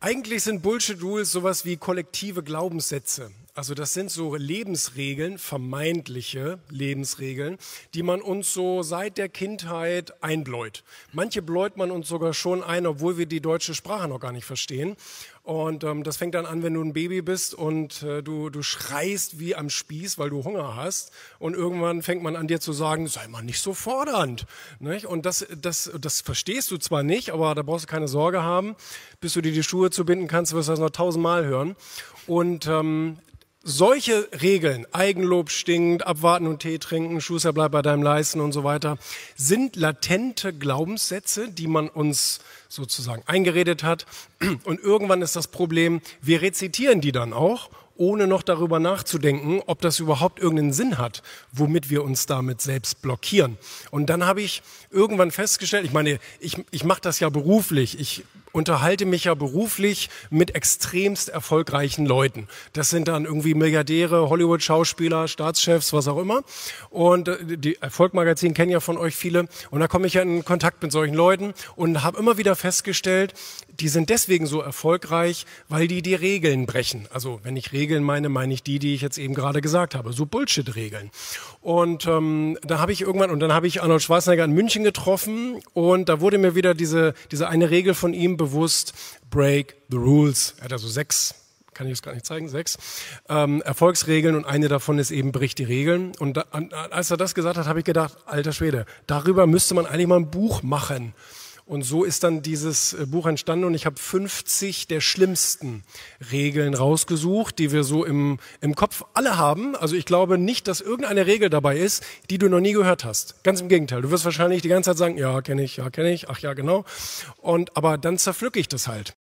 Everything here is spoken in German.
Eigentlich sind Bullshit Rules sowas wie kollektive Glaubenssätze. Also das sind so Lebensregeln, vermeintliche Lebensregeln, die man uns so seit der Kindheit einbläut. Manche bläut man uns sogar schon ein, obwohl wir die deutsche Sprache noch gar nicht verstehen. Und ähm, das fängt dann an, wenn du ein Baby bist und äh, du, du schreist wie am Spieß, weil du Hunger hast. Und irgendwann fängt man an dir zu sagen, sei mal nicht so fordernd. Nicht? Und das, das, das verstehst du zwar nicht, aber da brauchst du keine Sorge haben. Bis du dir die Schuhe zubinden kannst, wirst du das noch tausendmal hören. Und ähm, solche Regeln, Eigenlob stinkt, abwarten und Tee trinken, Schuster bleibt bei deinem Leisten und so weiter, sind latente Glaubenssätze, die man uns sozusagen eingeredet hat. Und irgendwann ist das Problem, wir rezitieren die dann auch ohne noch darüber nachzudenken, ob das überhaupt irgendeinen Sinn hat, womit wir uns damit selbst blockieren. Und dann habe ich irgendwann festgestellt, ich meine, ich, ich mache das ja beruflich, ich unterhalte mich ja beruflich mit extremst erfolgreichen Leuten. Das sind dann irgendwie Milliardäre, Hollywood-Schauspieler, Staatschefs, was auch immer. Und äh, die Erfolgmagazin kennen ja von euch viele. Und da komme ich ja in Kontakt mit solchen Leuten und habe immer wieder festgestellt, die sind deswegen so erfolgreich, weil die die Regeln brechen. Also wenn ich Regeln meine, meine ich die, die ich jetzt eben gerade gesagt habe. So Bullshit-Regeln. Und ähm, da habe ich irgendwann, und dann habe ich Arnold Schwarzenegger in München getroffen und da wurde mir wieder diese, diese eine Regel von ihm bewusst, break the rules. Er hat also sechs kann ich es gar nicht zeigen, sechs ähm, Erfolgsregeln und eine davon ist eben bricht die Regeln. Und da, als er das gesagt hat, habe ich gedacht, alter Schwede, darüber müsste man eigentlich mal ein Buch machen. Und so ist dann dieses äh, Buch entstanden und ich habe 50 der schlimmsten Regeln rausgesucht, die wir so im, im Kopf alle haben. Also ich glaube nicht, dass irgendeine Regel dabei ist, die du noch nie gehört hast. Ganz im Gegenteil. Du wirst wahrscheinlich die ganze Zeit sagen, ja, kenne ich, ja, kenne ich, ach ja, genau. Und aber dann zerpflücke ich das halt.